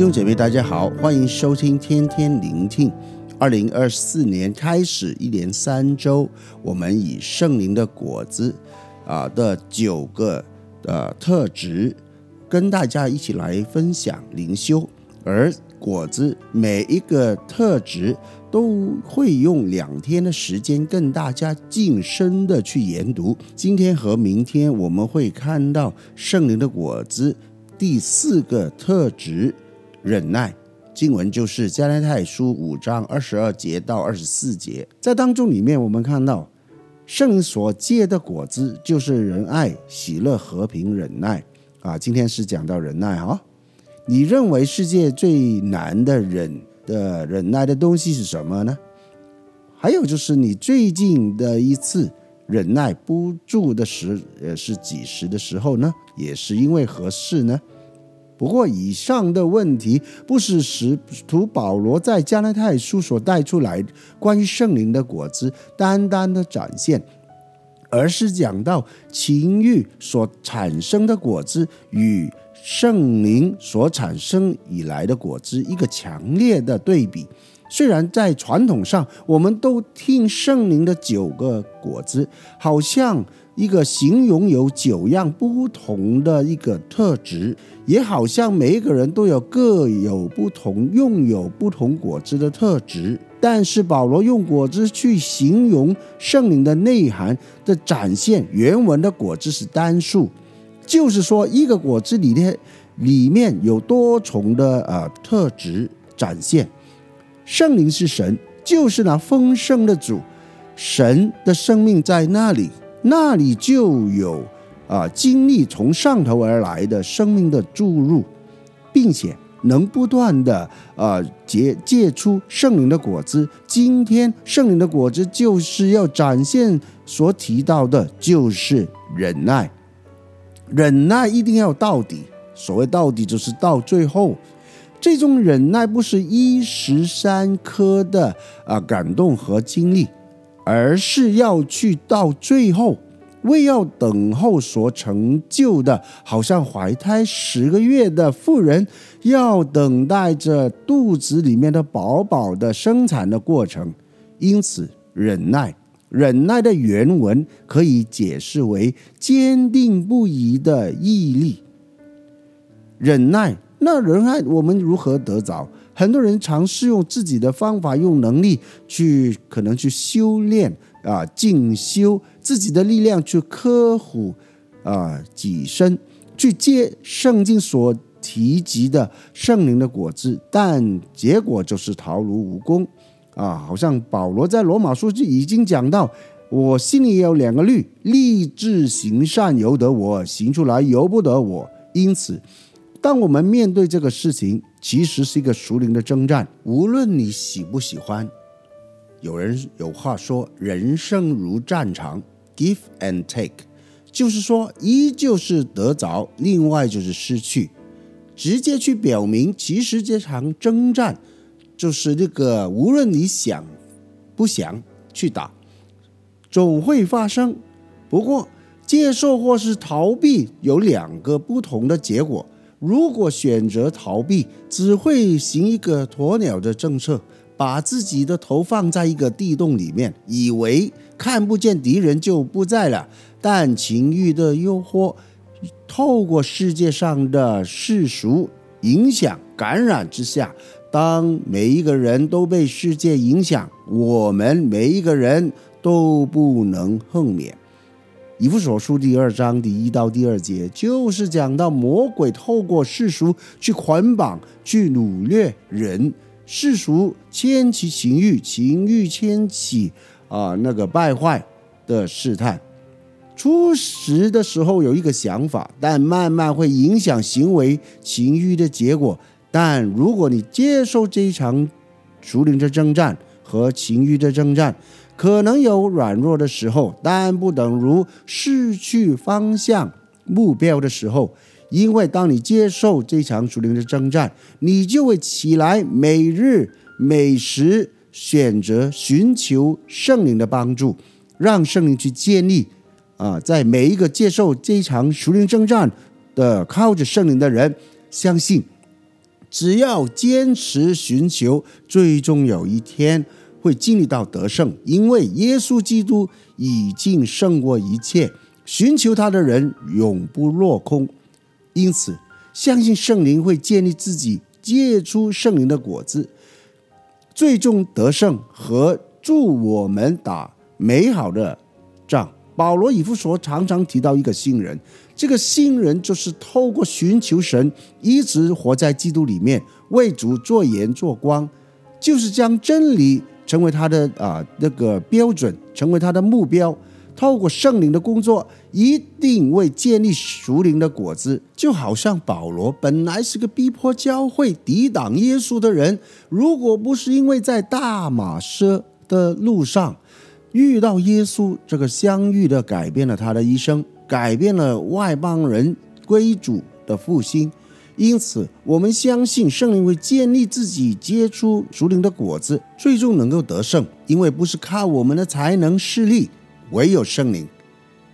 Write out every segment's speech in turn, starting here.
弟兄姐妹，大家好，欢迎收听天天聆听。二零二四年开始一连三周，我们以圣灵的果子啊的九个呃特质，跟大家一起来分享灵修。而果子每一个特质都会用两天的时间跟大家近身的去研读。今天和明天我们会看到圣灵的果子第四个特质。忍耐，经文就是加拉太书五章二十二节到二十四节，在当中里面，我们看到圣所结的果子就是仁爱、喜乐、和平、忍耐啊。今天是讲到忍耐哈、你认为世界最难的忍的忍耐的东西是什么呢？还有就是你最近的一次忍耐不住的时，呃，是几时的时候呢？也是因为何事呢？不过，以上的问题不是使徒保罗在加拉太书所带出来关于圣灵的果子单单的展现，而是讲到情欲所产生的果子与圣灵所产生以来的果子一个强烈的对比。虽然在传统上，我们都听圣灵的九个果子，好像一个形容有九样不同的一个特质，也好像每一个人都有各有不同、拥有不同果子的特质。但是保罗用果子去形容圣灵的内涵的展现，原文的果子是单数，就是说一个果子里面里面有多重的呃特质展现。圣灵是神，就是那丰盛的主，神的生命在那里，那里就有啊经历从上头而来的生命的注入，并且能不断的啊结结出圣灵的果子。今天圣灵的果子就是要展现所提到的，就是忍耐，忍耐一定要到底。所谓到底，就是到最后。这种忍耐不是一时三刻的啊感动和经历，而是要去到最后，为要等候所成就的，好像怀胎十个月的妇人要等待着肚子里面的宝宝的生产的过程。因此，忍耐，忍耐的原文可以解释为坚定不移的毅力。忍耐。那仁爱我们如何得着？很多人尝试用自己的方法，用能力去可能去修炼啊，进修自己的力量去刻苦啊，己身去接圣经所提及的圣灵的果子，但结果就是徒劳无功啊！好像保罗在罗马书就已经讲到，我心里也有两个律，立志行善由得我，行出来由不得我，因此。当我们面对这个事情，其实是一个熟龄的征战。无论你喜不喜欢，有人有话说：“人生如战场，give and take”，就是说，一就是得着，另外就是失去。直接去表明，其实这场征战就是那个，无论你想不想去打，总会发生。不过，接受或是逃避有两个不同的结果。如果选择逃避，只会行一个鸵鸟的政策，把自己的头放在一个地洞里面，以为看不见敌人就不在了。但情欲的诱惑，透过世界上的世俗影响感染之下，当每一个人都被世界影响，我们每一个人都不能幸免。以弗所书第二章第一到第二节，就是讲到魔鬼透过世俗去捆绑、去掳掠人，世俗牵起情欲，情欲牵起啊那个败坏的试探。初时的时候有一个想法，但慢慢会影响行为、情欲的结果。但如果你接受这一场属灵的征战和情欲的征战，可能有软弱的时候，但不等如失去方向、目标的时候。因为当你接受这场属灵的征战，你就会起来，每日每时选择寻求圣灵的帮助，让圣灵去建立啊，在每一个接受这场属灵征战的靠着圣灵的人，相信只要坚持寻求，最终有一天会经历到得胜，因为耶稣基督已经胜过一切，寻求他的人永不落空。因此，相信圣灵会建立自己，结出圣灵的果子，最终得胜和助我们打美好的仗。保罗以弗所常常提到一个新人，这个新人就是透过寻求神，一直活在基督里面，为主做盐做光，就是将真理成为他的啊那个标准，成为他的目标。透过圣灵的工作，一定会建立属灵的果子。就好像保罗本来是个逼迫教会、抵挡耶稣的人，如果不是因为在大马色的路上，遇到耶稣，这个相遇的改变了他的一生，改变了外邦人归主的复兴。因此，我们相信圣灵会建立自己，结出属灵的果子，最终能够得胜。因为不是靠我们的才能势力，唯有圣灵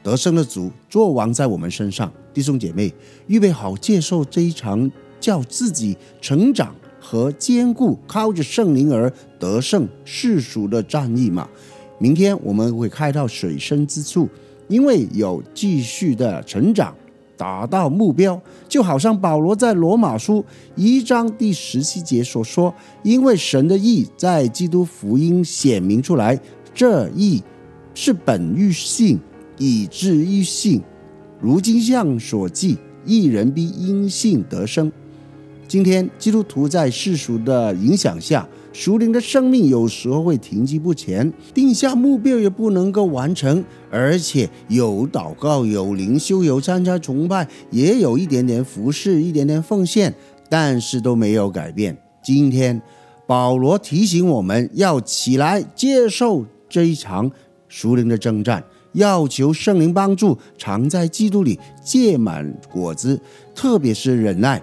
得胜的主作王在我们身上。弟兄姐妹，预备好接受这一场叫自己成长和坚固，靠着圣灵而得胜世俗的战役吗？明天我们会开到水深之处，因为有继续的成长，达到目标，就好像保罗在罗马书一章第十七节所说：“因为神的意在基督福音显明出来，这义是本于信，以致于信。如经上所记，一人必因信得生。”今天基督徒在世俗的影响下。属灵的生命有时候会停滞不前，定下目标也不能够完成，而且有祷告、有灵修、有参加崇拜，也有一点点服侍、一点点奉献，但是都没有改变。今天保罗提醒我们要起来接受这一场属灵的征战，要求圣灵帮助，常在基督里结满果子，特别是忍耐。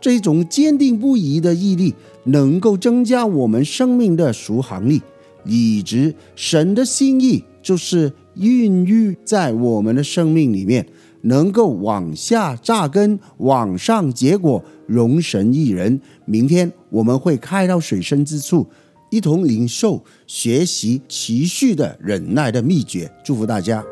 这种坚定不移的毅力，能够增加我们生命的续航力。以及神的心意就是孕育在我们的生命里面，能够往下扎根，往上结果，容神益人。明天我们会开到水深之处，一同领受学习持续的忍耐的秘诀。祝福大家。